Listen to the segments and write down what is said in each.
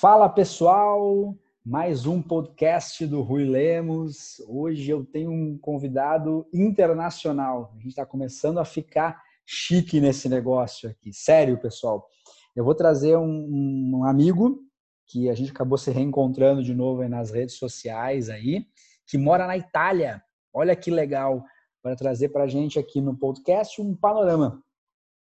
Fala pessoal, mais um podcast do Rui Lemos. Hoje eu tenho um convidado internacional. A gente está começando a ficar chique nesse negócio aqui. Sério, pessoal. Eu vou trazer um, um amigo que a gente acabou se reencontrando de novo nas redes sociais aí, que mora na Itália. Olha que legal para trazer para a gente aqui no podcast um panorama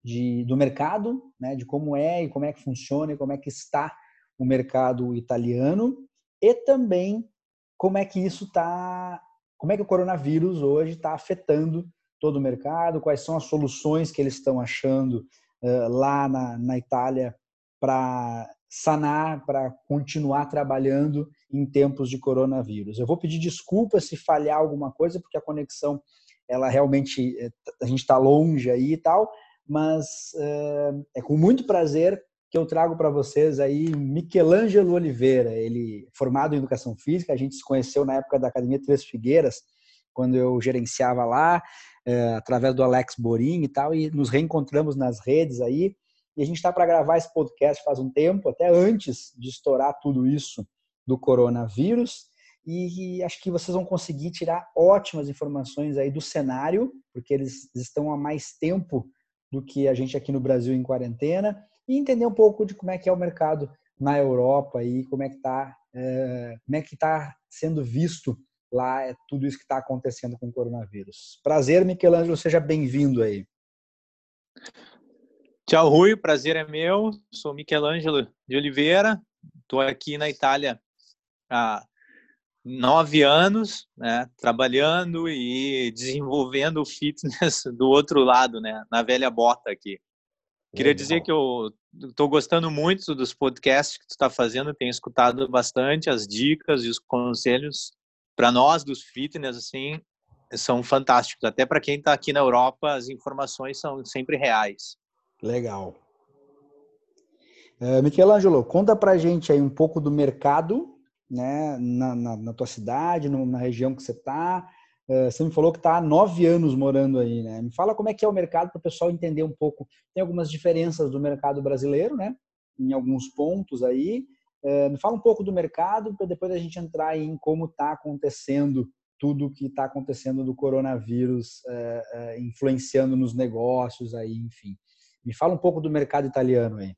de, do mercado, né, de como é e como é que funciona e como é que está o mercado italiano e também como é que isso está, como é que o coronavírus hoje está afetando todo o mercado, quais são as soluções que eles estão achando uh, lá na, na Itália para sanar, para continuar trabalhando em tempos de coronavírus. Eu vou pedir desculpas se falhar alguma coisa, porque a conexão, ela realmente, eh, a gente está longe aí e tal, mas uh, é com muito prazer que eu trago para vocês aí Michelangelo Oliveira, ele formado em educação física, a gente se conheceu na época da Academia Três Figueiras, quando eu gerenciava lá, é, através do Alex Borim e tal, e nos reencontramos nas redes aí, e a gente está para gravar esse podcast faz um tempo, até antes de estourar tudo isso do coronavírus, e acho que vocês vão conseguir tirar ótimas informações aí do cenário, porque eles estão há mais tempo do que a gente aqui no Brasil em quarentena, e entender um pouco de como é que é o mercado na Europa e como é que está é, como é que está sendo visto lá é tudo isso que está acontecendo com o coronavírus. Prazer, Michelangelo, seja bem-vindo aí. Tchau, Rui, prazer é meu. Sou Michelangelo de Oliveira, estou aqui na Itália há nove anos, né, trabalhando e desenvolvendo o fitness do outro lado, né, na velha bota aqui. Queria dizer que eu estou gostando muito dos podcasts que tu está fazendo, tenho escutado bastante as dicas e os conselhos para nós dos fitness assim são fantásticos. Até para quem está aqui na Europa, as informações são sempre reais. Legal. Uh, Michelangelo, conta para gente aí um pouco do mercado, né, na, na, na tua cidade, no, na região que você está. Eh, você me falou que está há nove anos morando aí, né? Me fala como é que é o mercado para o pessoal entender um pouco. Tem algumas diferenças do mercado brasileiro, né? Em alguns pontos aí. Eh, me fala um pouco do mercado para depois a gente entrar em como está acontecendo tudo o que está acontecendo do coronavírus eh, influenciando nos negócios aí, enfim. Me fala um pouco do mercado italiano aí.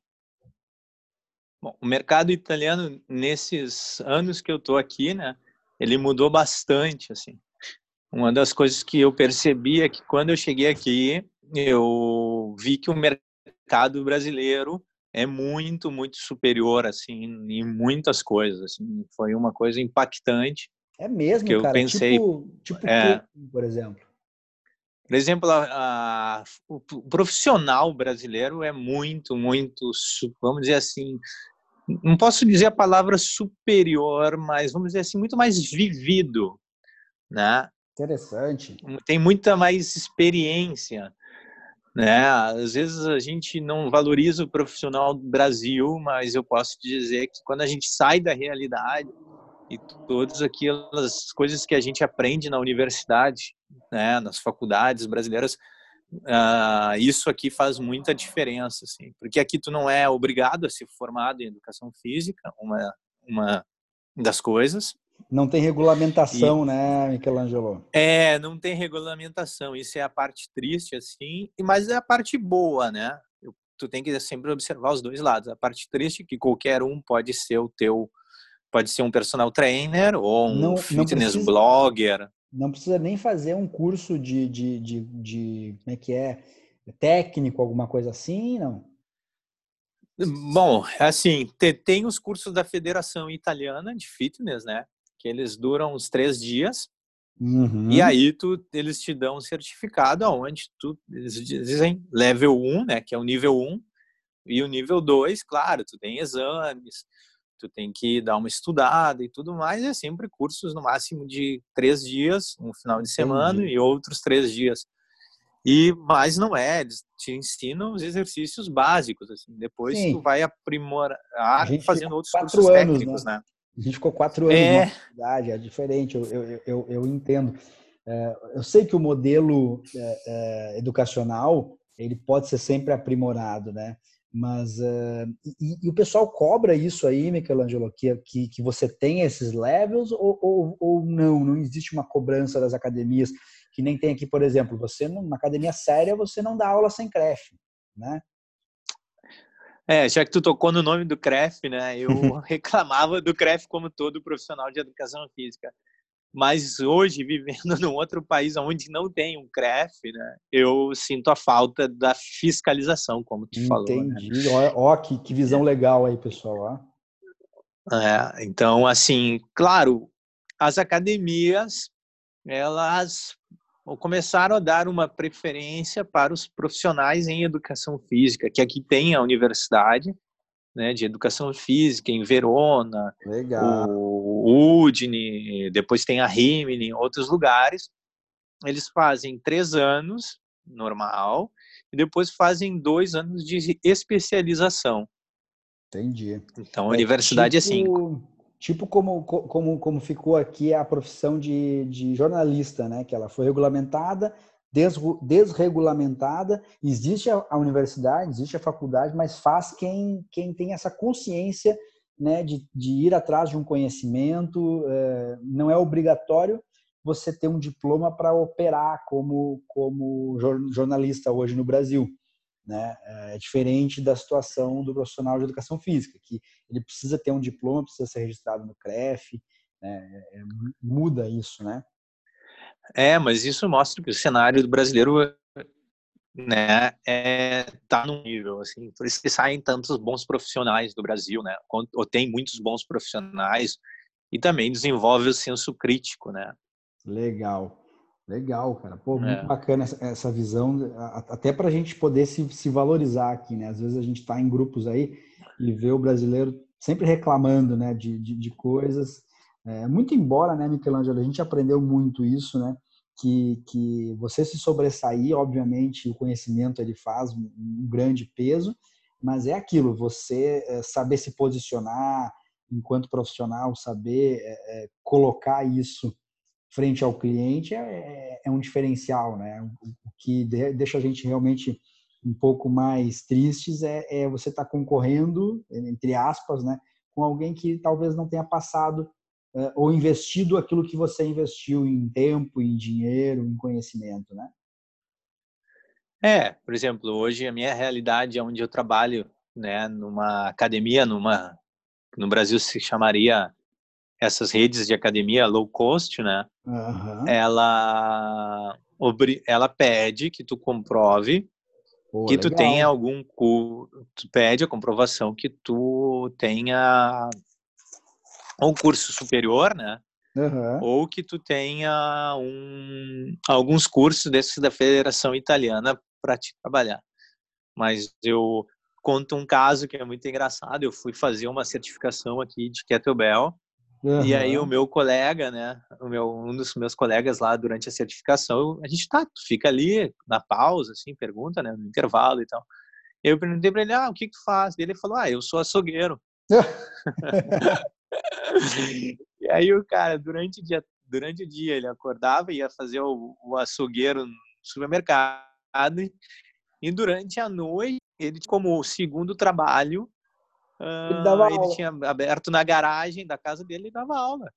Bom, o mercado italiano nesses anos que eu estou aqui, né? Ele mudou bastante, assim. Uma das coisas que eu percebi é que quando eu cheguei aqui, eu vi que o mercado brasileiro é muito, muito superior, assim, em muitas coisas, assim, foi uma coisa impactante. É mesmo, que eu cara? pensei, tipo, tipo é, por exemplo? Por exemplo, a, a, o profissional brasileiro é muito, muito, vamos dizer assim, não posso dizer a palavra superior, mas vamos dizer assim, muito mais vivido, né? Interessante. Tem muita mais experiência. Né? Às vezes a gente não valoriza o profissional do Brasil, mas eu posso dizer que quando a gente sai da realidade e todas aquelas coisas que a gente aprende na universidade, né, nas faculdades brasileiras, uh, isso aqui faz muita diferença, assim, porque aqui tu não é obrigado a ser formado em educação física, uma uma das coisas, não tem regulamentação, e, né, Michelangelo? É, não tem regulamentação. Isso é a parte triste, assim, mas é a parte boa, né? Tu tem que sempre observar os dois lados. A parte triste é que qualquer um pode ser o teu, pode ser um personal trainer ou um não, fitness não precisa, blogger. Não precisa nem fazer um curso de, de, de, de como é que é, técnico, alguma coisa assim, não? Bom, assim, tem os cursos da Federação Italiana de Fitness, né? Que eles duram uns três dias. Uhum. E aí tu, eles te dão um certificado aonde tu, eles dizem level 1, né, que é o nível 1, e o nível 2, claro, tu tem exames, tu tem que dar uma estudada e tudo mais, é sempre cursos no máximo de três dias, um final de semana Entendi. e outros três dias. E mas não é, eles te ensinam os exercícios básicos, assim. Depois Sim. tu vai aprimorar fazendo outros cursos anos, técnicos, né? né? A gente ficou quatro anos é. na cidade, é diferente, eu, eu, eu, eu entendo. É, eu sei que o modelo é, é, educacional ele pode ser sempre aprimorado, né? Mas uh, e, e, o pessoal cobra isso aí, Michelangelo, que, que, que você tem esses levels ou, ou, ou, não? Não existe uma cobrança das academias que nem tem aqui, por exemplo. Você numa academia séria você não dá aula sem CREF, né? É, já que tu tocou no nome do CREF, né? Eu reclamava do CREF como todo profissional de educação física. Mas hoje, vivendo num outro país onde não tem um CREF, né, eu sinto a falta da fiscalização, como tu Entendi. falou. Entendi. Né? Ó, que, que visão legal aí, pessoal. Ó. É, então, assim, claro, as academias, elas começaram a dar uma preferência para os profissionais em educação física, que aqui tem a universidade, né, de educação física em Verona, Legal. o Udine, depois tem a Rimini, em outros lugares. Eles fazem três anos, normal, e depois fazem dois anos de especialização. Entendi. Então, a é universidade tipo, é cinco. Tipo como, como, como ficou aqui a profissão de, de jornalista, né? Que ela foi regulamentada, desregulamentada. Existe a, universidade, existe a faculdade, mas faz quem, quem tem essa consciência né, de, de ir atrás de um conhecimento. É, não é obrigatório você ter um diploma para operar como, como jornalista hoje no Brasil. Né? É diferente da situação do profissional de educação física, que ele precisa ter um diploma, precisa ser registrado no CREF, né? é, muda isso, né? É, mas isso mostra que o cenário do brasileiro né, é, tá num nível, assim, por isso que saem tantos bons profissionais do Brasil, né, ou tem muitos bons profissionais e também desenvolve o senso crítico, né. Legal, legal, cara, pô, muito é. bacana essa, essa, visão, até para a gente poder se, se valorizar aqui, né, às vezes a gente está em grupos aí e vê o brasileiro sempre reclamando, né, de, de, de coisas é, muito embora, né, Michelangelo, a gente aprendeu muito isso, né? Que, que você se sobressair, obviamente, o conhecimento ele faz um, um grande peso, mas é aquilo, você é, saber se posicionar enquanto profissional, saber é, é colocar isso frente ao cliente é, é, é um diferencial, né? O, que deixa a gente realmente um pouco mais tristes é, é você estar tá concorrendo, entre aspas, né, com alguém que talvez não tenha passado é, ou investido aquilo que você investiu em tempo, em dinheiro, em conhecimento, né? É, por exemplo, hoje a minha realidade é onde eu trabalho, né, numa academia, numa no Brasil se chamaria essas redes de academia low cost, né? Uhum. Ela ela pede que tu comprove Pô, que legal. tu tenha algum tu pede a comprovação que tu tenha um curso superior, né? Uhum. Ou que tu tenha um, alguns cursos desses da Federação Italiana para te trabalhar. Mas eu conto um caso que é muito engraçado. Eu fui fazer uma certificação aqui de kettlebell uhum. e aí o meu colega, né, o meu um dos meus colegas lá durante a certificação, a gente tá, fica ali na pausa, assim, pergunta, né, no intervalo e tal. Eu perguntei para ele, ah, o que que tu faz? Ele falou, ah, eu sou açougueiro. e aí o cara, durante o dia, durante o dia ele acordava e ia fazer o, o açougueiro no supermercado e durante a noite, ele como segundo trabalho, ele, ele tinha aberto na garagem da casa dele e dava aula.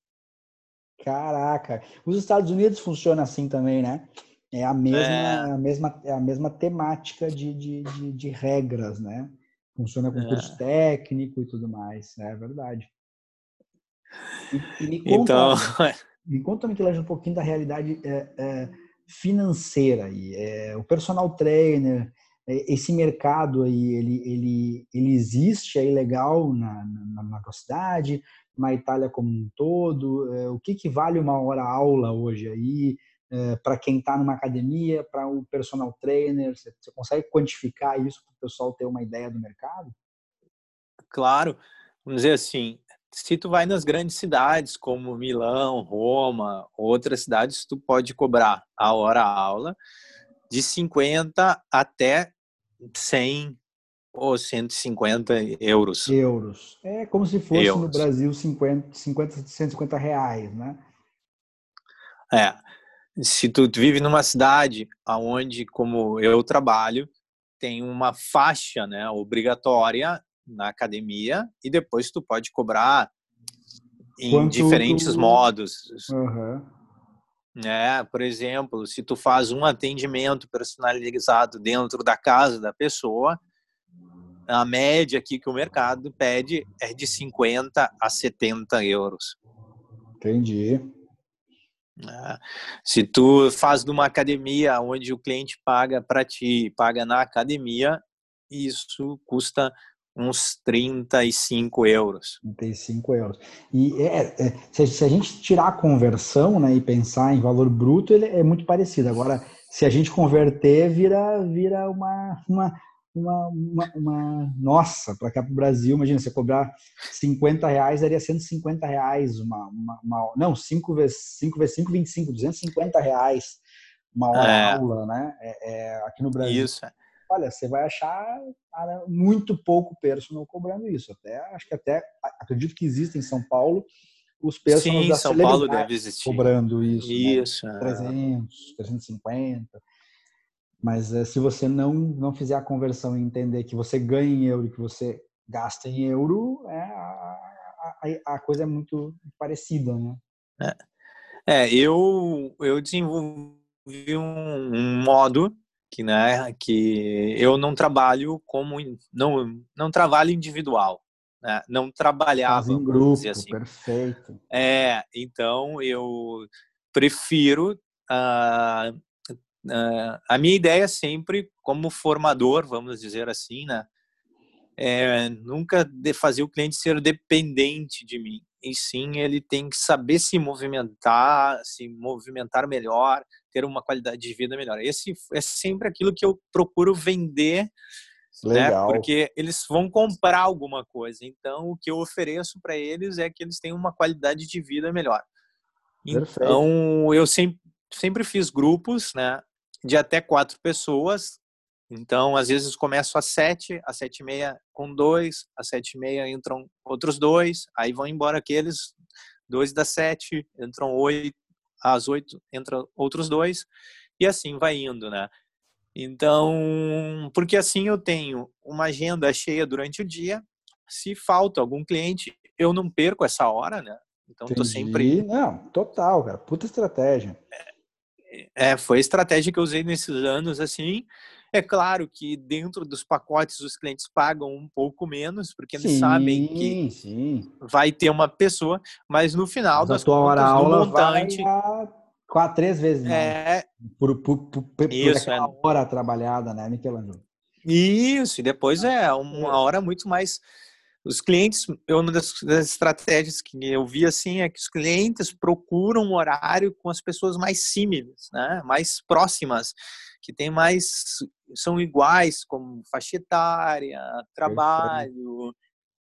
Caraca, os Estados Unidos funciona assim também, né? É a mesma, é. a mesma, é a mesma temática de, de, de, de regras, né? Funciona com é. curso técnico e tudo mais, é verdade. E, e me conta, então, me conta, Michelangelo, um pouquinho da realidade é, financeira aí. É, o personal trainer, esse mercado aí, ele, ele, ele existe, é legal na, na, na cidade, na Itália como um todo? É, o que, que vale uma hora aula hoje aí? É, para quem está numa academia, para um personal trainer? Você, você consegue quantificar isso para o pessoal ter uma ideia do mercado? Claro, vamos dizer assim, se tu vai nas grandes cidades como Milão, Roma, outras cidades, tu pode cobrar a hora aula de 50 até 100 ou 150 euros. Euros. É como se fosse euros. no Brasil 50, 50, 150 reais, né? É. Se tu vive numa cidade aonde, como eu trabalho, tem uma faixa né, obrigatória na academia e depois tu pode cobrar em Quanto diferentes tu... modos. Uhum. É, por exemplo, se tu faz um atendimento personalizado dentro da casa da pessoa, a média aqui que o mercado pede é de 50 a 70 euros. Entendi. É. Se tu faz numa academia onde o cliente paga para ti, paga na academia, isso custa uns 35 euros. 35 euros. E é, é se, se, a gente tirar a conversão né, e pensar em valor bruto, ele é muito parecido. Agora, se a gente converter, vira, vira uma, uma, uma, uma, uma nossa, para cá para o Brasil, imagina, você cobrar 50 reais, daria 150 reais uma, uma, uma não, 5 vezes 5 vezes 5, 25, 250 reais uma hora é. aula, né? É, é, aqui no Brasil. Isso. Olha, você vai achar cara, muito pouco personal cobrando isso. Até acho que até acredito que existe em São Paulo os personagens da São Paulo deve existir. cobrando isso. Isso. Né? 300, 350. Mas é, se você não, não fizer a conversão e entender que você ganha em euro e que você gasta em euro, é, a, a, a coisa é muito parecida, né? É, é eu, eu desenvolvi um, um, modo que, né, que eu não trabalho como não, não trabalho individual. Né? Não trabalhava em grupo, assim. perfeito. É, então eu prefiro uh, Uh, a minha ideia sempre, como formador, vamos dizer assim, né, é nunca de fazer o cliente ser dependente de mim. E sim, ele tem que saber se movimentar, se movimentar melhor, ter uma qualidade de vida melhor. Esse é sempre aquilo que eu procuro vender, né, Legal. né? Porque eles vão comprar alguma coisa. Então, o que eu ofereço para eles é que eles tenham uma qualidade de vida melhor. Perfeito. Então, eu sempre sempre fiz grupos, né? de até quatro pessoas. Então, às vezes começo às sete, às sete e meia com dois, às sete e meia entram outros dois, aí vão embora aqueles dois das sete, entram oito, às oito entram outros dois, e assim vai indo, né? Então, porque assim eu tenho uma agenda cheia durante o dia, se falta algum cliente, eu não perco essa hora, né? Então, Entendi. tô sempre. Não, total, cara. Puta estratégia. É, é, foi a estratégia que eu usei nesses anos, assim. É claro que dentro dos pacotes os clientes pagam um pouco menos, porque eles sim, sabem que sim. vai ter uma pessoa, mas no final mas das a tua contas, hora aula montante... vai quatro, três vezes. É... Por, por, por, por Isso, é... hora trabalhada, né, Michelangelo? Isso, e depois é uma hora muito mais os clientes, uma das, das, estratégias que eu vi assim é que os clientes procuram um horário com as pessoas mais símiles, né? mais próximas, que tem mais são iguais, como faixa etária, trabalho.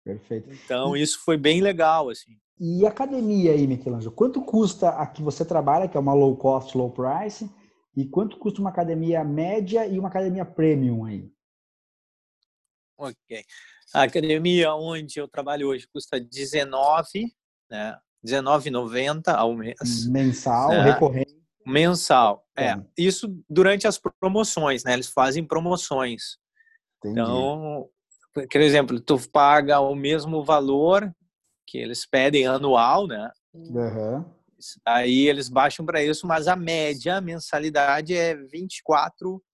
Perfeito. Então isso foi bem legal assim. E academia aí, Michelangelo? Quanto custa a que você trabalha, que é uma low cost, low price? E quanto custa uma academia média e uma academia premium aí? Ok. A academia onde eu trabalho hoje custa 19, né? 19,90 ao mês. Mensal, né? recorrente. Mensal, é. Isso durante as promoções, né? Eles fazem promoções. Entendi. Então, por exemplo, tu paga o mesmo valor que eles pedem anual, né? Uhum. Aí eles baixam para isso, mas a média, a mensalidade é 24 e 90.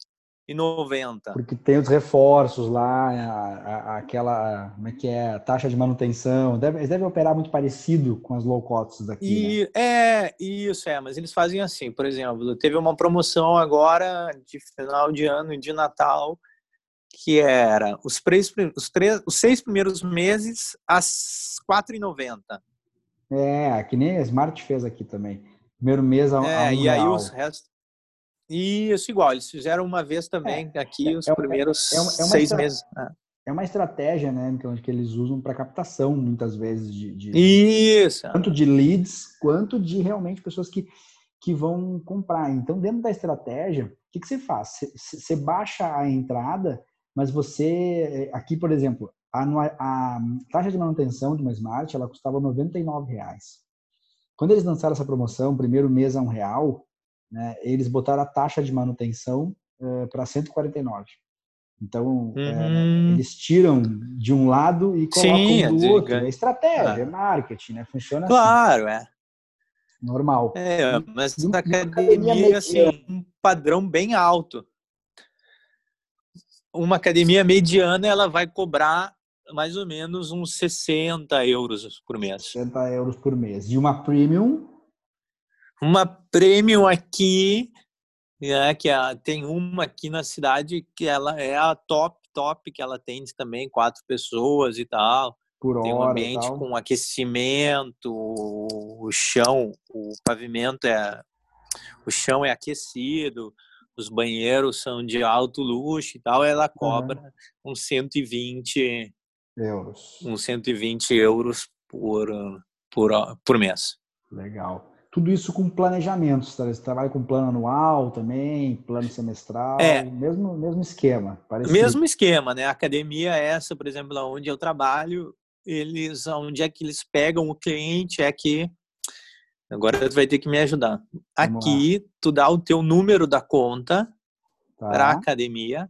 Porque tem os reforços lá, a, a, aquela, como é que é, a taxa de manutenção, deve, eles devem operar muito parecido com as low costs daqui. E, né? É, isso é, mas eles fazem assim, por exemplo, teve uma promoção agora de final de ano e de Natal, que era os, três, os, três, os seis primeiros meses às R$ 4,90. É, que nem a Smart fez aqui também. Primeiro mês a, é, a um e real. aí os restos isso, igual. Eles fizeram uma vez também é, aqui os é, primeiros é, é seis meses. É. é. uma estratégia, né, então, que eles usam para captação, muitas vezes, de, de, Isso. Tanto de leads, quanto de realmente pessoas que, que vão comprar. Então, dentro da estratégia, o que, que você faz? Você, você baixa a entrada, mas você... Aqui, por exemplo, a, a taxa de manutenção de uma Smart, ela custava R$ reais. Quando eles lançaram essa promoção, primeiro mês a um real, né, eles botaram a taxa de manutenção uh, para 149. Então, é, uhum. é, eles tiram de um lado e colocam Sim, do é outro. É estratégia, ah. é marketing, né? Funciona claro, assim. Claro, é. Normal. É, mas na academia, academia assim, um padrão bem alto. Uma academia mediana, ela vai cobrar mais ou menos uns 60 euros por mês. 60 euros por mês. E uma premium? Uma premium aqui, é, que é, tem uma aqui na cidade que ela é a top, top, que ela atende também quatro pessoas e tal. Por tem um ambiente com aquecimento, o chão, o pavimento é. O chão é aquecido, os banheiros são de alto luxo e tal, ela cobra uhum. uns 120 euros. Uns 120 euros por, por, por mês. Legal. Tudo isso com planejamento. Você trabalha com plano anual também, plano semestral, é, mesmo, mesmo esquema. Parecido. Mesmo esquema, né? A academia é essa, por exemplo, onde eu trabalho, eles, onde é que eles pegam o cliente é que agora tu vai ter que me ajudar. Vamos Aqui lá. tu dá o teu número da conta tá. para a academia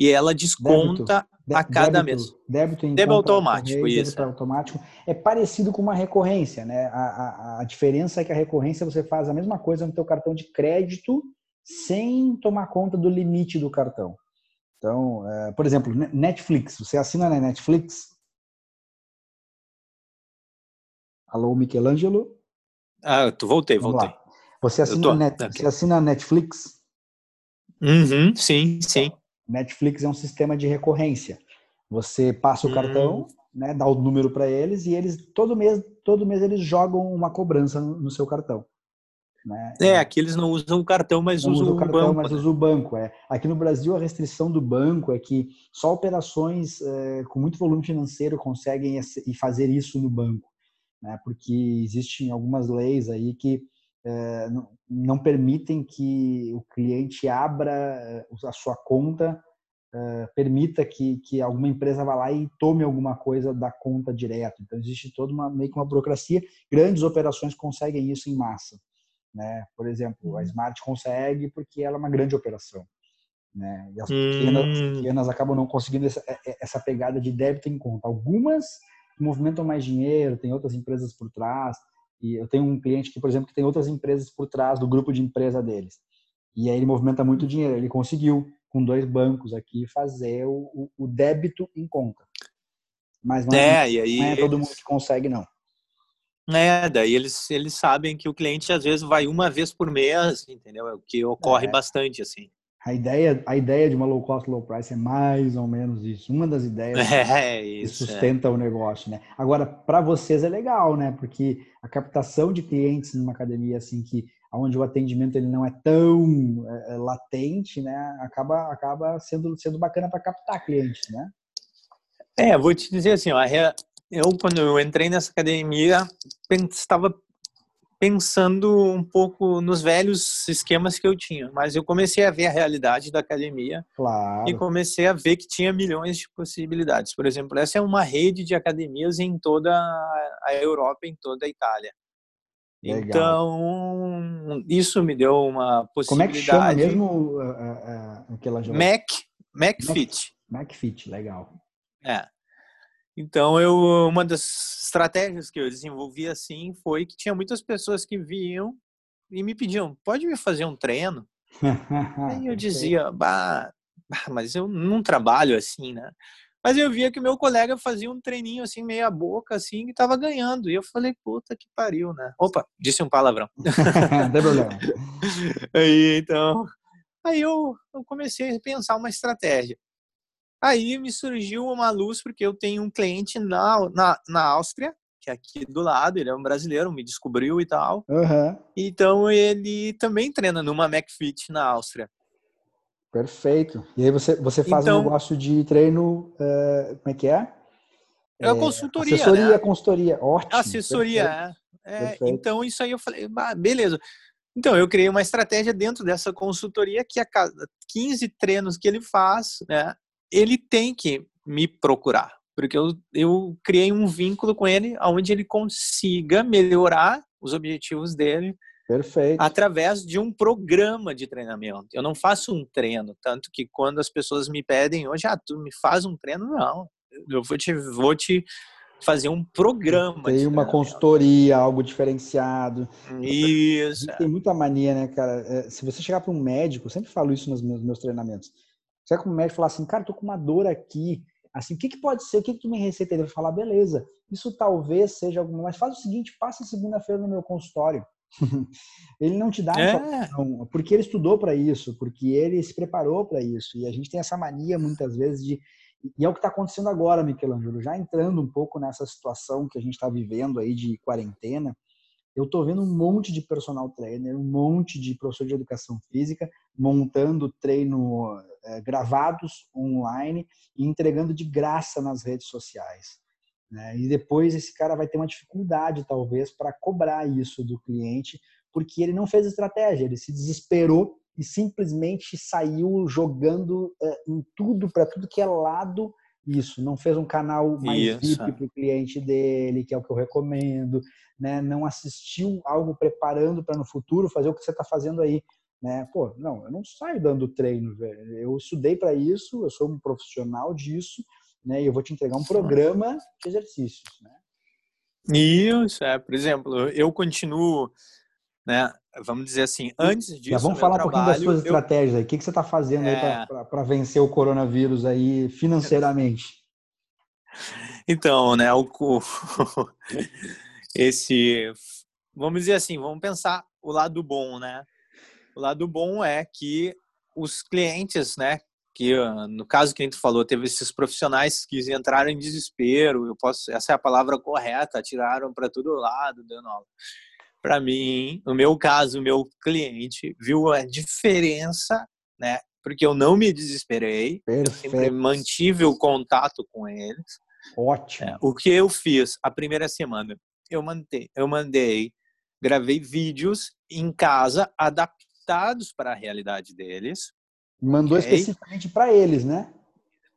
e ela desconta débito, a cada débito, mês. Débito, em débito automático, isso. Débito automático é parecido com uma recorrência, né? A, a, a, diferença é que a recorrência você faz a mesma coisa no teu cartão de crédito sem tomar conta do limite do cartão. Então, é, por exemplo, Netflix. Você assina na Netflix? Alô, Michelangelo? Ah, tu voltei, Vamos voltei. Lá. Você assina, tô... Net, você assina Netflix? Uhum, sim, sim. Netflix é um sistema de recorrência. Você passa o cartão, hum. né, dá o número para eles e eles todo mês, todo mês eles jogam uma cobrança no, seu cartão. Né? É, aqui eles não usam o cartão, mas não usam o cartão, banco, mas né? usam o banco. É. Aqui no Brasil a restrição do banco é que só operações é, com muito volume financeiro conseguem fazer isso no banco, né? Porque existem algumas leis aí que é, não, não, permitem que o cliente abra eh, a sua conta, é, permita que, que alguma empresa vá lá e tome alguma coisa da conta direto. Então existe toda uma meio que uma burocracia. Grandes operações conseguem isso em massa. Né? Por exemplo, a uhum. Smart consegue porque ela é uma grande operação. Né? E as pequenas, hum. pequenas acabam não conseguindo essa, essa pegada de débito em conta. Algumas movimentam mais dinheiro, tem outras empresas por trás, e eu tenho um cliente que, por exemplo, que tem outras empresas por trás do grupo de empresa deles. E aí ele movimenta muito dinheiro. Ele conseguiu, com dois bancos aqui, fazer o, o débito em conta. Mas não é, é, aí não é todo eles... mundo que consegue, não. É, daí eles, eles sabem que o cliente às vezes vai uma vez por mês, entendeu? É o que ocorre é. bastante, assim. A ideia, a ideia de uma low cost, low price é mais ou menos isso. Uma das ideias é isso, que sustenta é. o negócio, né? Agora, para vocês é legal, né? Porque a captação de clientes numa academia assim que onde o atendimento ele não é tão é, é latente, né? Acaba acaba sendo sendo bacana para captar clientes, né? É, vou te dizer assim, ó, eu quando eu entrei nessa academia estava pensando um pouco nos velhos esquemas que eu tinha, mas eu comecei a ver a realidade da academia claro. e comecei a ver que tinha milhões de possibilidades. Por exemplo, essa é uma rede de academias em toda a Europa, em toda a Itália. Legal. Então, isso me deu uma possibilidade. Como é que chama mesmo uh, uh, aquela Mac, Mac Fit. Mac Fit, legal. É. Então, eu, uma das estratégias que eu desenvolvi assim foi que tinha muitas pessoas que vinham e me pediam, pode me fazer um treino? Aí eu dizia, bah, mas eu não trabalho assim, né? Mas eu via que meu colega fazia um treininho assim, meia boca, assim, e tava ganhando. E eu falei, puta que pariu, né? Opa, disse um palavrão. não tem problema. Aí, então, aí eu, eu comecei a pensar uma estratégia. Aí me surgiu uma luz, porque eu tenho um cliente na, na, na Áustria, que é aqui do lado, ele é um brasileiro, me descobriu e tal. Uhum. Então ele também treina numa McFit na Áustria. Perfeito. E aí você, você faz então, um negócio de treino, uh, como é que é? É, é consultoria, Assessoria, né? consultoria, ótimo. Assessoria, é. é então isso aí eu falei, beleza. Então eu criei uma estratégia dentro dessa consultoria que a cada 15 treinos que ele faz, né, ele tem que me procurar, porque eu, eu criei um vínculo com ele onde ele consiga melhorar os objetivos dele Perfeito. Através de um programa de treinamento. Eu não faço um treino, tanto que quando as pessoas me pedem hoje, ah, tu me faz um treino, não. Eu vou te, vou te fazer um programa. Tem uma consultoria, algo diferenciado. Isso. Tem muita mania, né, cara? É, se você chegar para um médico, eu sempre falo isso nos meus, meus treinamentos. Você vai com um médico falar assim, cara, tô com uma dor aqui. Assim, o que, que pode ser? O que, que tu me receita? Ele vai falar, beleza, isso talvez seja alguma, mas faz o seguinte, passa segunda-feira no meu consultório. ele não te dá é. informação, porque ele estudou para isso, porque ele se preparou para isso. E a gente tem essa mania muitas vezes de e é o que está acontecendo agora, Michelangelo, já entrando um pouco nessa situação que a gente está vivendo aí de quarentena, eu estou vendo um monte de personal trainer, um monte de professor de educação física montando treino gravados online e entregando de graça nas redes sociais. Né? E depois esse cara vai ter uma dificuldade, talvez, para cobrar isso do cliente, porque ele não fez estratégia, ele se desesperou e simplesmente saiu jogando uh, em tudo, para tudo que é lado, isso. Não fez um canal mais isso. VIP para o cliente dele, que é o que eu recomendo, né? Não assistiu algo preparando para no futuro fazer o que você está fazendo aí. Né? Pô, não, eu não saio dando treino, velho. Eu estudei para isso, eu sou um profissional disso, né? E eu vou te entregar um programa de exercícios, né? Isso, é. Por exemplo, eu continuo né? Vamos dizer assim, antes disso. Já vamos falar um pouquinho das suas eu... estratégias aí. O que, que você está fazendo é... para vencer o coronavírus aí financeiramente? Então, né, o, esse, vamos dizer assim, vamos pensar o lado bom, né? O lado bom é que os clientes, né, que no caso que a gente falou, teve esses profissionais que entraram em desespero, eu posso, essa é a palavra correta, tiraram para todo lado, dando aula para mim, no meu caso, o meu cliente viu a diferença, né? Porque eu não me desesperei, Perfeito. eu sempre mantive o contato com eles. Ótimo. É, o que eu fiz a primeira semana? Eu mandei, eu mandei, gravei vídeos em casa adaptados para a realidade deles. Mandou okay? especificamente para eles, né?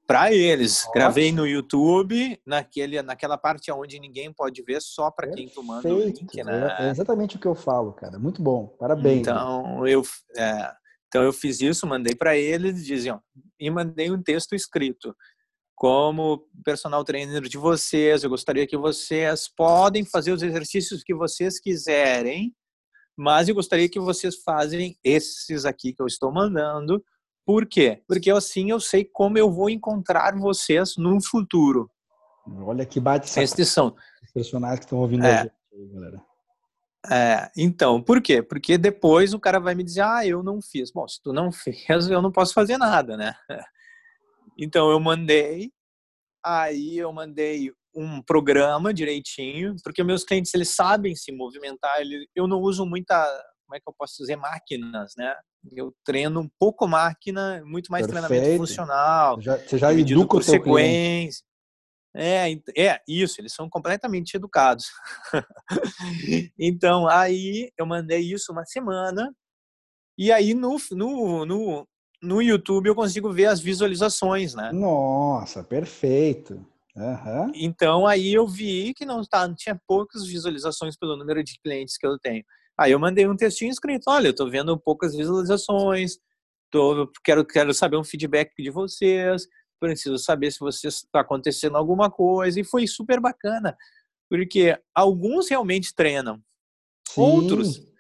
para eles. Ótimo. Gravei no YouTube, naquele, naquela parte onde ninguém pode ver, só para quem tu manda o link. Né? É exatamente o que eu falo, cara. Muito bom, parabéns. Então, eu, é, então eu fiz isso, mandei para eles, diziam, e mandei um texto escrito. Como personal trainer de vocês, eu gostaria que vocês podem fazer os exercícios que vocês quiserem, mas eu gostaria que vocês fazem esses aqui que eu estou mandando, por quê? Porque assim eu sei como eu vou encontrar vocês no futuro. Olha que bate Estes são os personagens que estão ouvindo é, a gente aí, galera. É, então, por quê? Porque depois o cara vai me dizer, ah, eu não fiz. Bom, se tu não fez, eu não posso fazer nada, né? Então eu mandei, aí eu mandei um programa direitinho, porque meus clientes eles sabem se movimentar. Eu não uso muita como é que eu posso dizer, máquinas, né? Eu treino um pouco máquina, muito mais Perfeito. treinamento funcional. Já, você já educa por sequência. É, é, isso, eles são completamente educados. então, aí eu mandei isso uma semana, e aí no, no, no, no YouTube eu consigo ver as visualizações, né? Nossa, perfeito. Uhum. Então aí eu vi que não, tá, tinha poucas visualizações pelo número de clientes que eu tenho. Aí eu mandei um textinho escrito, olha, eu tô vendo poucas visualizações, tô, quero, quero saber um feedback de vocês, preciso saber se vocês está acontecendo alguma coisa, e foi super bacana, porque alguns realmente treinam, Sim. outros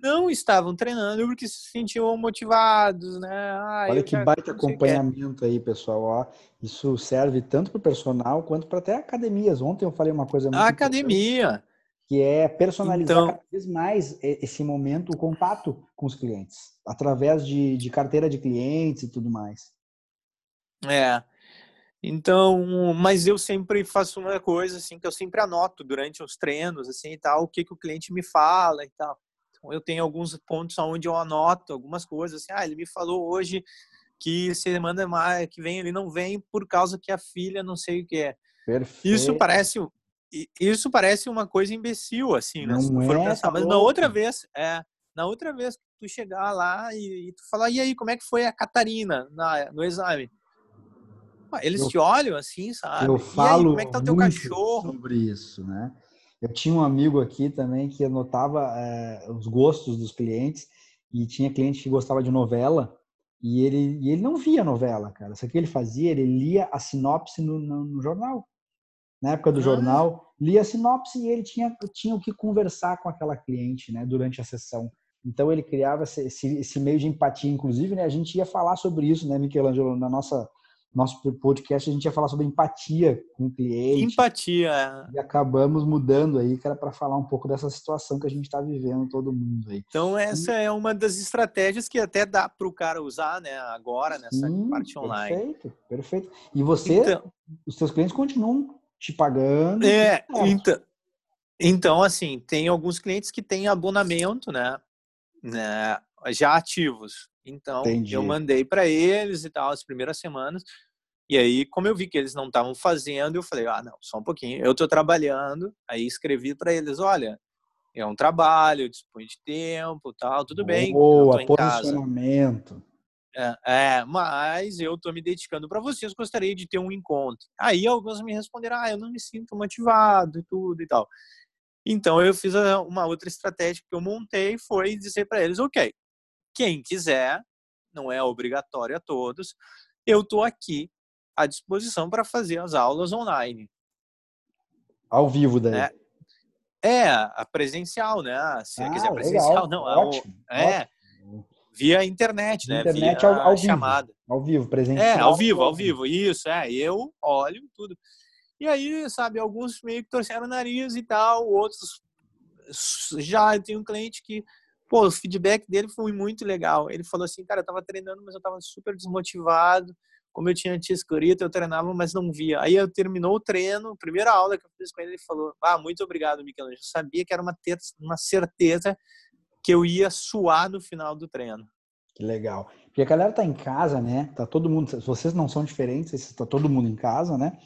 não estavam treinando porque se sentiam motivados, né? Ah, Olha que baita acompanhamento aí, pessoal. Ó, isso serve tanto para o personal quanto para até academias. Ontem eu falei uma coisa muito A academia que é personalizar então, cada vez mais esse momento, o contato com os clientes, através de, de carteira de clientes e tudo mais. É. Então, mas eu sempre faço uma coisa assim que eu sempre anoto durante os treinos assim e tal, o que que o cliente me fala e tal. Eu tenho alguns pontos onde eu anoto algumas coisas assim, ah, ele me falou hoje que semana que vem ele não vem por causa que a filha não sei o que é. Perfeito. Isso parece isso parece uma coisa imbecil, assim, né? Não é, pensar. Tá Mas na outra vez, é, na outra vez que tu chegar lá e, e, tu falar, e aí, como é que foi a Catarina na, no exame? Eles eu, te olham assim, sabe? Eu falo aí, como é que tá o teu cachorro? sobre isso, né? Eu tinha um amigo aqui também que anotava é, os gostos dos clientes e tinha cliente que gostava de novela e ele, e ele não via novela, cara. Só que ele fazia, ele lia a sinopse no, no, no jornal. Na época do ah. jornal, lia a sinopse e ele tinha, tinha o que conversar com aquela cliente, né, durante a sessão. Então ele criava esse, esse, meio de empatia, inclusive, né? A gente ia falar sobre isso, né, Michelangelo, na nossa nosso podcast a gente ia falar sobre empatia com o cliente. Empatia. É. E acabamos mudando aí, que era para falar um pouco dessa situação que a gente está vivendo todo mundo aí. Então essa e... é uma das estratégias que até dá para o cara usar, né, agora nessa Sim, parte online. Perfeito, perfeito. E você, então, os seus clientes continuam te pagando? É, então, então assim, tem alguns clientes que têm abonamento, né, né já ativos. Então, Entendi. eu mandei para eles e tal as primeiras semanas. E aí, como eu vi que eles não estavam fazendo, eu falei: "Ah, não, só um pouquinho. Eu estou trabalhando". Aí escrevi para eles: "Olha, é um trabalho, dispõe de tempo, tal, tudo bem. Boa, posicionamento. É, é, mas eu estou me dedicando para vocês, gostaria de ter um encontro. Aí alguns me responderam: "Ah, eu não me sinto motivado e tudo e tal". Então eu fiz uma outra estratégia que eu montei foi dizer para eles: "OK, quem quiser, não é obrigatório a todos, eu estou aqui à disposição para fazer as aulas online. Ao vivo daí. É, é a presencial, né? Se ah, quiser presencial, legal. não. Ótimo, é, ótimo. via internet, né? Internet via ao, ao chamada. Vivo, ao vivo, presencial. É, ao vivo, ao vivo, isso, é. Eu olho tudo. E aí, sabe, alguns meio que torceram o nariz e tal, outros já tem um cliente que pô, o feedback dele foi muito legal. Ele falou assim, cara, eu tava treinando, mas eu tava super desmotivado. Como eu tinha te escrito, eu treinava, mas não via. Aí eu terminou o treino, primeira aula que eu fiz com ele, ele falou: Ah, muito obrigado, Michelangelo. Eu sabia que era uma, uma certeza que eu ia suar no final do treino. Que legal. Porque a galera tá em casa, né? Tá todo mundo. Vocês não são diferentes, está todo mundo em casa, né?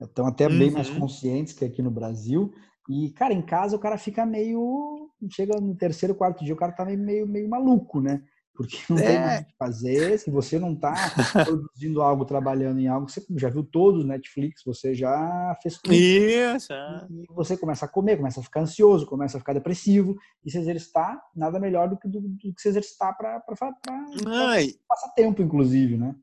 Estão até bem uhum. mais conscientes que aqui no Brasil. E, cara, em casa o cara fica meio. Chega no terceiro, quarto dia, o cara tá meio, meio maluco, né? Porque não é. tem mais o que fazer. Se você não tá produzindo algo, trabalhando em algo, você já viu todos Netflix, você já fez tudo. Isso. É. E você começa a comer, começa a ficar ansioso, começa a ficar depressivo. E se exercitar, nada melhor do que, do, do que se exercitar para passar tempo, inclusive, né?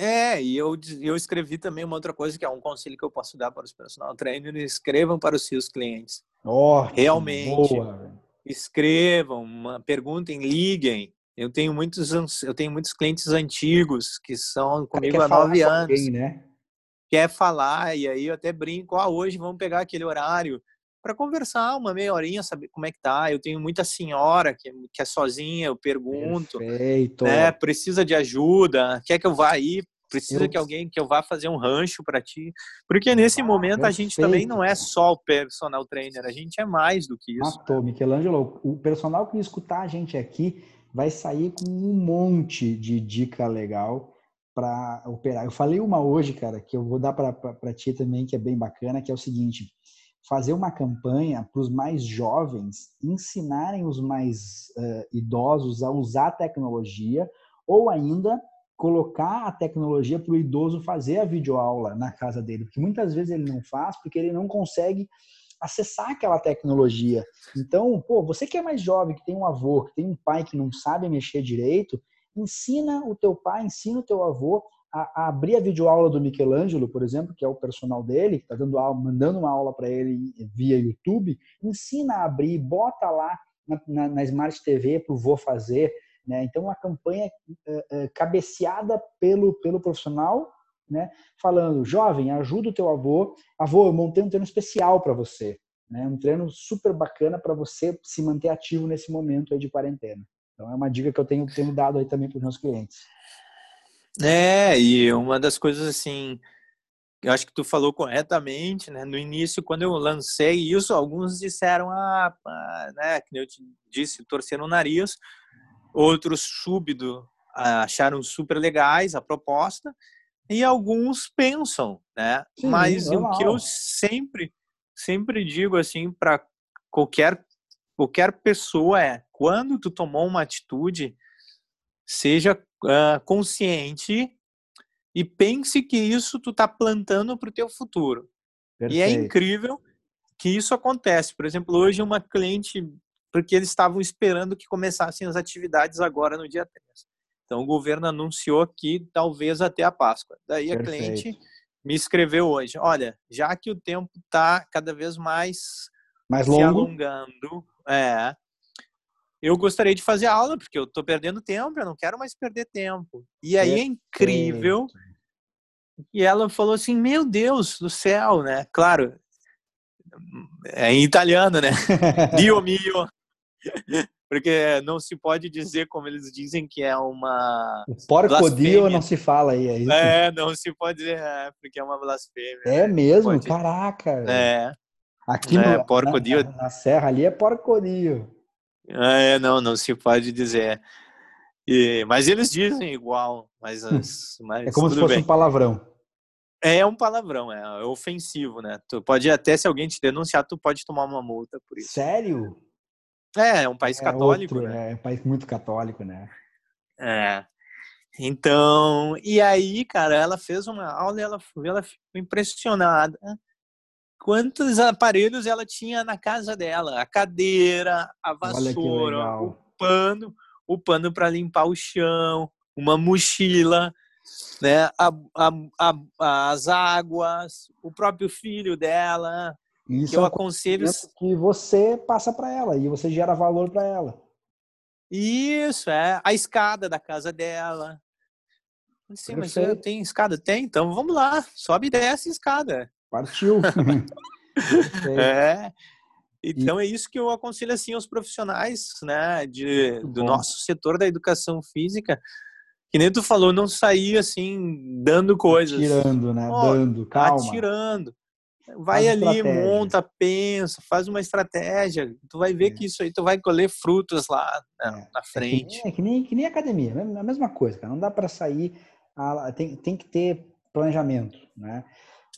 É, e eu, eu escrevi também uma outra coisa que é um conselho que eu posso dar para os personal trainers: escrevam para os seus clientes. Oh, Realmente. Boa, escrevam, perguntem, liguem. Eu tenho muitos eu tenho muitos clientes antigos que são comigo há nove anos. Alguém, né? Quer falar, e aí eu até brinco, ah, hoje vamos pegar aquele horário para conversar uma meia horinha, saber como é que tá. Eu tenho muita senhora que, que é sozinha, eu pergunto. Perfeito. Né, precisa de ajuda, quer que eu vá aí precisa eu... que alguém que eu vá fazer um rancho para ti. Porque nesse ah, momento a gente também não é só o personal trainer, a gente é mais do que isso. Matou? Michelangelo, o personal que escutar a gente aqui vai sair com um monte de dica legal para operar. Eu falei uma hoje, cara, que eu vou dar para ti também, que é bem bacana, que é o seguinte: fazer uma campanha para os mais jovens ensinarem os mais uh, idosos a usar a tecnologia ou ainda colocar a tecnologia para o idoso fazer a videoaula na casa dele, porque muitas vezes ele não faz porque ele não consegue acessar aquela tecnologia. Então, pô, você que é mais jovem, que tem um avô, que tem um pai que não sabe mexer direito, ensina o teu pai, ensina o teu avô a, a abrir a videoaula do Michelangelo, por exemplo, que é o personal dele, que está dando aula, mandando uma aula para ele via YouTube, ensina a abrir, bota lá na, na, na Smart TV para o vô fazer, né? Então, uma campanha é, é, cabeceada pelo, pelo profissional, né? falando, jovem, ajuda o teu avô. Avô, eu montei um treino especial para você. Né? Um treino super bacana para você se manter ativo nesse momento aí de quarentena. Então, é uma dica que eu tenho, tenho dado aí também para os meus clientes. É, e uma das coisas assim, eu acho que tu falou corretamente, né? No início, quando eu lancei isso, alguns disseram, ah, né, que eu te disse, torceram o nariz, outros súbido acharam super legais a proposta e alguns pensam, né? Sim, Mas o que eu sempre sempre digo assim para qualquer qualquer pessoa é quando tu tomou uma atitude seja uh, consciente e pense que isso tu tá plantando para o teu futuro. Perfeito. E é incrível que isso acontece. Por exemplo, hoje uma cliente, porque eles estavam esperando que começassem as atividades agora no dia 3. Então o governo anunciou que talvez até a Páscoa. Daí a Perfeito. cliente me escreveu hoje, olha, já que o tempo está cada vez mais, mais longo. se alongando, é, eu gostaria de fazer aula, porque eu estou perdendo tempo, eu não quero mais perder tempo. E aí é incrível. E ela falou assim: Meu Deus do céu, né? Claro, é em italiano, né? Dio mio. Porque não se pode dizer como eles dizem que é uma. O porco dio não se fala aí, é isso? É, não se pode dizer, é, porque é uma blasfêmia. É mesmo? Caraca! É. Aqui é, no, na. Na, serra ali é porco dio. É, não, não se pode dizer. E, mas eles dizem igual, mas, hum. mas é como se fosse bem. um palavrão. É um palavrão, é ofensivo, né? Tu pode até, se alguém te denunciar, tu pode tomar uma multa por isso. Sério? É, é um país é católico, outro, né? É um país muito católico, né? É. Então, e aí, cara, ela fez uma aula e ela, ela ficou impressionada. Quantos aparelhos ela tinha na casa dela? A cadeira, a vassoura, o pano, o pano para limpar o chão, uma mochila, né? A, a, a, as águas, o próprio filho dela. Isso que eu é um aconselho que você passa para ela e você gera valor para ela. Isso é a escada da casa dela. Sim, mas tem escada? Tem, então vamos lá, sobe e desce a escada. Partiu. é. Então é isso que eu aconselho assim aos profissionais, né, de, do nosso setor da educação física, que nem tu falou, não sair assim dando coisas. Atirando, né? Oh, Dando, calma. Atirando. Vai faz ali, monta, pensa, faz uma estratégia. Tu vai ver é. que isso aí tu vai colher frutos lá né, é. na frente. É que, nem, é que, nem, que nem academia, a mesma coisa, cara. Não dá para sair, tem, tem que ter planejamento, né?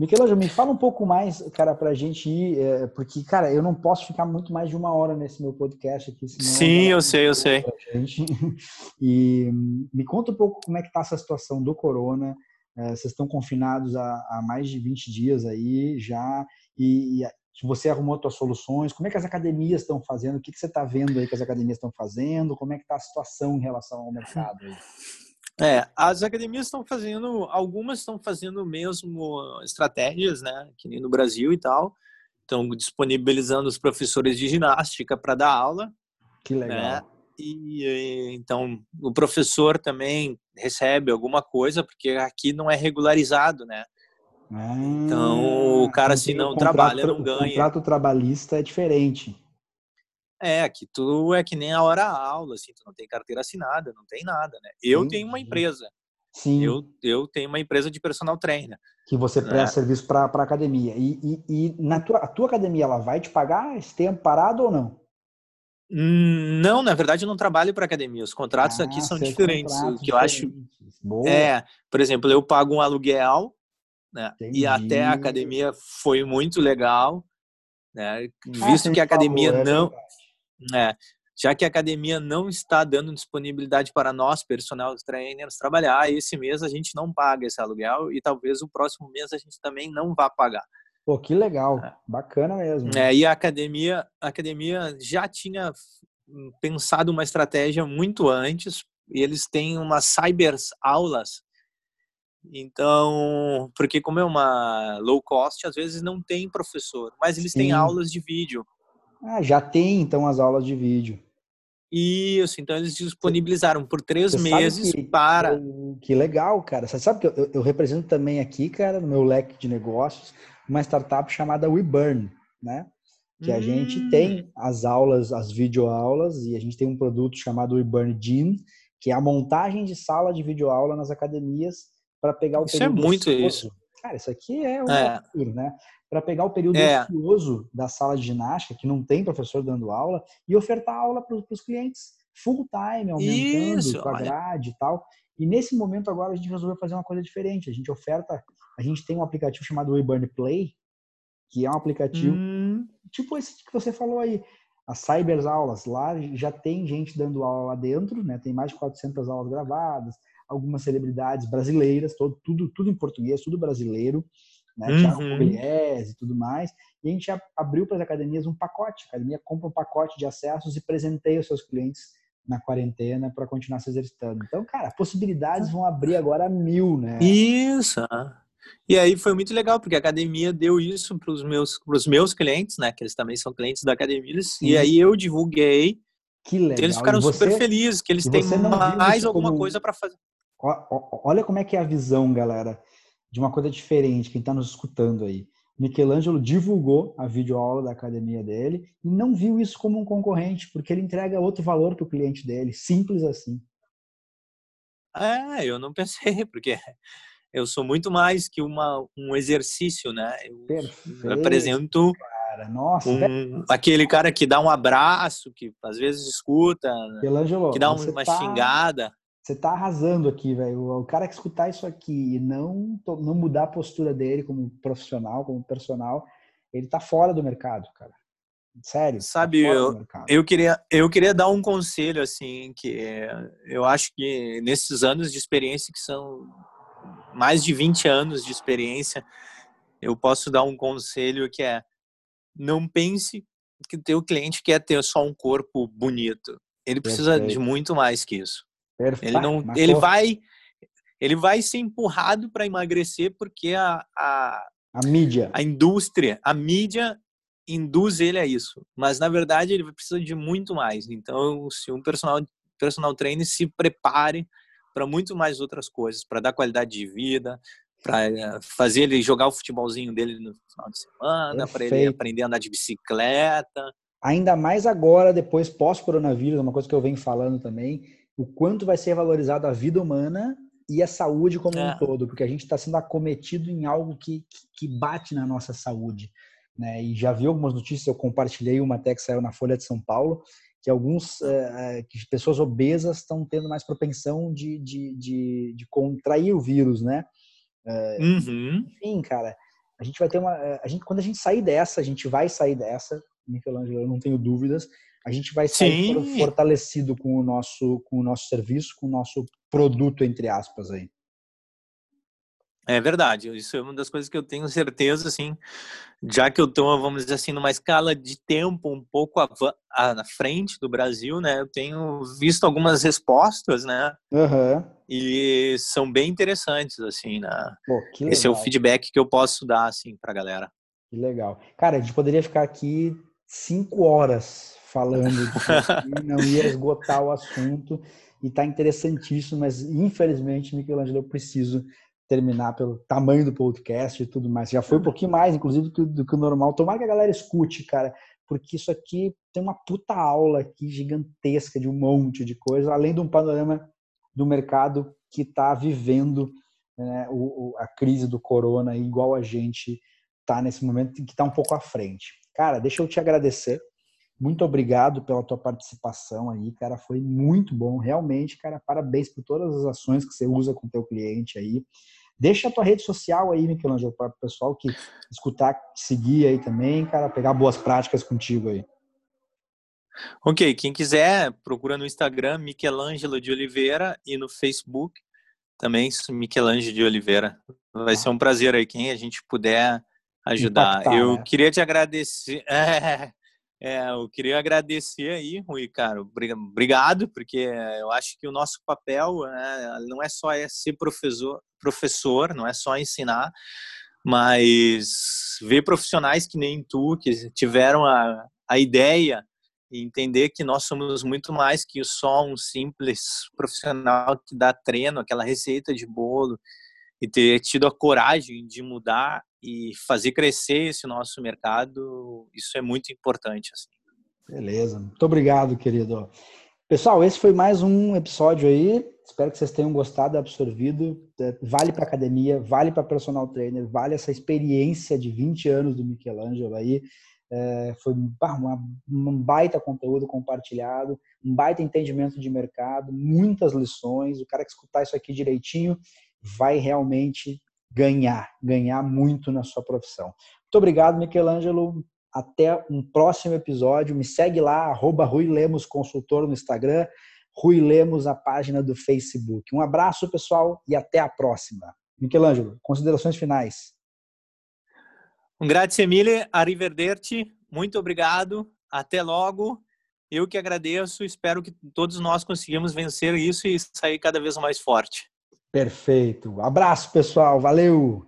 Michelangelo, me fala um pouco mais, cara, para a gente ir, é, porque, cara, eu não posso ficar muito mais de uma hora nesse meu podcast aqui. Sim, eu sei, eu sei. E me conta um pouco como é que tá essa situação do corona. É, vocês estão confinados há, há, mais de 20 dias aí já, e, e você arrumou suas soluções, como é que as academias estão fazendo, o que, que você está vendo aí que as academias estão fazendo, como é que está a situação em relação ao mercado aí? É, as academias estão fazendo, algumas estão fazendo mesmo estratégias, né, que nem no Brasil e tal, estão disponibilizando os professores de ginástica para dar aula. Que legal. Né? E, então o professor também recebe alguma coisa porque aqui não é regularizado, né? Ah, então o cara se não contrato, trabalha não ganha. O contrato trabalhista é diferente. É, que tu é que nem a hora aula, assim, tu não tem carteira assinada, não tem nada, né? Eu tenho uma empresa. Sim. Eu, eu tenho uma empresa de personal trainer. Que você né? presta serviço para a academia. E, e, e, na tua, a tua academia, ela vai te pagar esse tempo parado ou não? Não, na verdade eu não trabalho para academia. Os contratos ah, aqui são diferentes. O que eu acho Boa. é, por exemplo, eu pago um aluguel, né? E até a academia foi muito legal, né? Ah, Visto que a academia falou, é não é, já que a academia não está dando disponibilidade para nós, personal trainers, trabalhar, esse mês a gente não paga esse aluguel e talvez o próximo mês a gente também não vá pagar. Pô, que legal, é. bacana mesmo. É, e a academia, a academia já tinha pensado uma estratégia muito antes, e eles têm umas cyber aulas. Então, porque como é uma low cost, às vezes não tem professor, mas eles Sim. têm aulas de vídeo. Ah, já tem então as aulas de vídeo. Isso, então eles disponibilizaram por três Você meses que, para. Que legal, cara. Você sabe que eu, eu, represento também aqui, cara, no meu leque de negócios, uma startup chamada WeBurn, né? Que hum. a gente hum. tem as aulas, as videoaulas, e a gente tem um produto chamado WeBurn Gym, que é a montagem de sala de videoaula nas academias para pegar o isso é muito isso. Cara, isso aqui é um é. Futuro, né? para pegar o período é. ocioso da sala de ginástica, que não tem professor dando aula, e ofertar aula para os clientes full time, aumentando Isso, com a grade e tal. E nesse momento agora a gente resolveu fazer uma coisa diferente. A gente oferta, a gente tem um aplicativo chamado WeBurn Play, que é um aplicativo hum. tipo esse que você falou aí, as Cybers aulas. Lá já tem gente dando aula lá dentro, né? Tem mais de 400 aulas gravadas, algumas celebridades brasileiras, todo, tudo, tudo em português, tudo brasileiro né? Uhum. e tudo mais. E a gente abriu para as academias um pacote. A academia compra um pacote de acessos e presenteia os seus clientes na quarentena para continuar se exercitando. Então, cara, possibilidades vão abrir agora mil, né? Isso. E aí foi muito legal, porque a academia deu isso para os meus, pros meus clientes, né? Que eles também são clientes da academia. Sim. E aí eu divulguei. Que legal. Eles ficaram você, super felizes, que eles têm mais alguma como... coisa para fazer. Olha como é que é a visão, galera, de uma coisa diferente, quem está nos escutando aí. Michelangelo divulgou a videoaula da academia dele e não viu isso como um concorrente, porque ele entrega outro valor para o cliente dele. Simples assim. É, eu não pensei, porque eu sou muito mais que uma, um exercício, né? Eu Perfeito, apresento cara. Nossa, um, aquele cara que dá um abraço, que às vezes escuta, Pelangelo, que dá uma tá, xingada. Você tá arrasando aqui, velho. O cara que escutar isso aqui e não, não mudar a postura dele como profissional, como personal, ele tá fora do mercado, cara. Sério. Tá Sabe, tá eu, eu, queria, eu queria dar um conselho, assim, que eu acho que nesses anos de experiência que são mais de 20 anos de experiência, eu posso dar um conselho que é não pense que o teu cliente quer ter só um corpo bonito. Ele precisa Perfeito. de muito mais que isso. Perfeito. Ele não, ele vai, ele vai ser empurrado para emagrecer porque a, a a mídia, a indústria, a mídia induz ele a isso. Mas na verdade ele precisa de muito mais. Então, se um personal personal trainer se prepare para muito mais outras coisas, para dar qualidade de vida, para eh, fazer ele jogar o futebolzinho dele no final de semana, para ele aprender a andar de bicicleta. Ainda mais agora, depois pós-coronavírus, é uma coisa que eu venho falando também, o quanto vai ser valorizado a vida humana e a saúde como é. um todo, porque a gente está sendo acometido em algo que, que bate na nossa saúde. Né? E já vi algumas notícias, eu compartilhei uma até que saiu na Folha de São Paulo, que alguns é, que pessoas obesas estão tendo mais propensão de, de, de, de contrair o vírus, né? É, uhum. Enfim, cara, a gente vai ter uma, a gente quando a gente sair dessa, a gente vai sair dessa, Michelangelo, eu não tenho dúvidas. A gente vai sair Sim. fortalecido com o nosso com o nosso serviço, com o nosso produto entre aspas aí. É verdade, isso é uma das coisas que eu tenho certeza, assim, já que eu estou, vamos dizer assim, numa escala de tempo um pouco à, na frente do Brasil, né? Eu tenho visto algumas respostas, né? Uhum. E são bem interessantes, assim, né? Pô, Esse é o feedback que eu posso dar, assim, para a galera. Que legal. Cara, a gente poderia ficar aqui cinco horas falando não ia esgotar o assunto e tá interessantíssimo, mas infelizmente, Michelangelo, eu preciso terminar pelo tamanho do podcast e tudo mais. Já foi um pouquinho mais, inclusive, do que, o normal. Tomara que a galera escute, cara, porque isso aqui tem uma puta aula aqui gigantesca de um monte de coisa, além de um panorama do mercado que está vivendo né, o, a crise do corona, igual a gente está nesse momento, que está um pouco à frente. Cara, deixa eu te agradecer. Muito obrigado pela tua participação aí, cara. Foi muito bom, realmente, cara. Parabéns por todas as ações que você usa com o teu cliente aí. Deixa a tua rede social aí, Michelangelo, para o pessoal que escutar, seguir aí também, cara, pegar boas práticas contigo aí. Ok, quem quiser, procura no Instagram Michelangelo de Oliveira e no Facebook também Michelangelo de Oliveira. Vai ah. ser um prazer aí quem a gente puder ajudar. Impactar, eu né? queria te agradecer. É, é, eu queria agradecer aí, Rui, cara. Obrigado, porque eu acho que o nosso papel é, não é só é ser professor, professor, não é só ensinar, mas ver profissionais que nem tu, que tiveram a, a ideia e entender que nós somos muito mais que só um simples profissional que dá treino, aquela receita de bolo, e ter tido a coragem de mudar e fazer crescer esse nosso mercado, isso é muito importante. Assim. Beleza, muito obrigado, querido. Pessoal, esse foi mais um episódio aí. Espero que vocês tenham gostado, absorvido. É, vale para academia, vale para personal trainer, vale essa experiência de 20 anos do Michelangelo aí. É, foi um baita conteúdo compartilhado, um baita entendimento de mercado, muitas lições. O cara que escutar isso aqui direitinho vai realmente ganhar, ganhar muito na sua profissão. Muito obrigado, Michelangelo. Até um próximo episódio. Me segue lá, arroba Rui Lemos Consultor no Instagram, Rui Lemos, a página do Facebook. Um abraço, pessoal, e até a próxima. Michelangelo, considerações finais. Um grazie mille, arrivederci, muito obrigado, até logo. Eu que agradeço, espero que todos nós conseguimos vencer isso e sair cada vez mais forte. Perfeito. Abraço, pessoal. Valeu!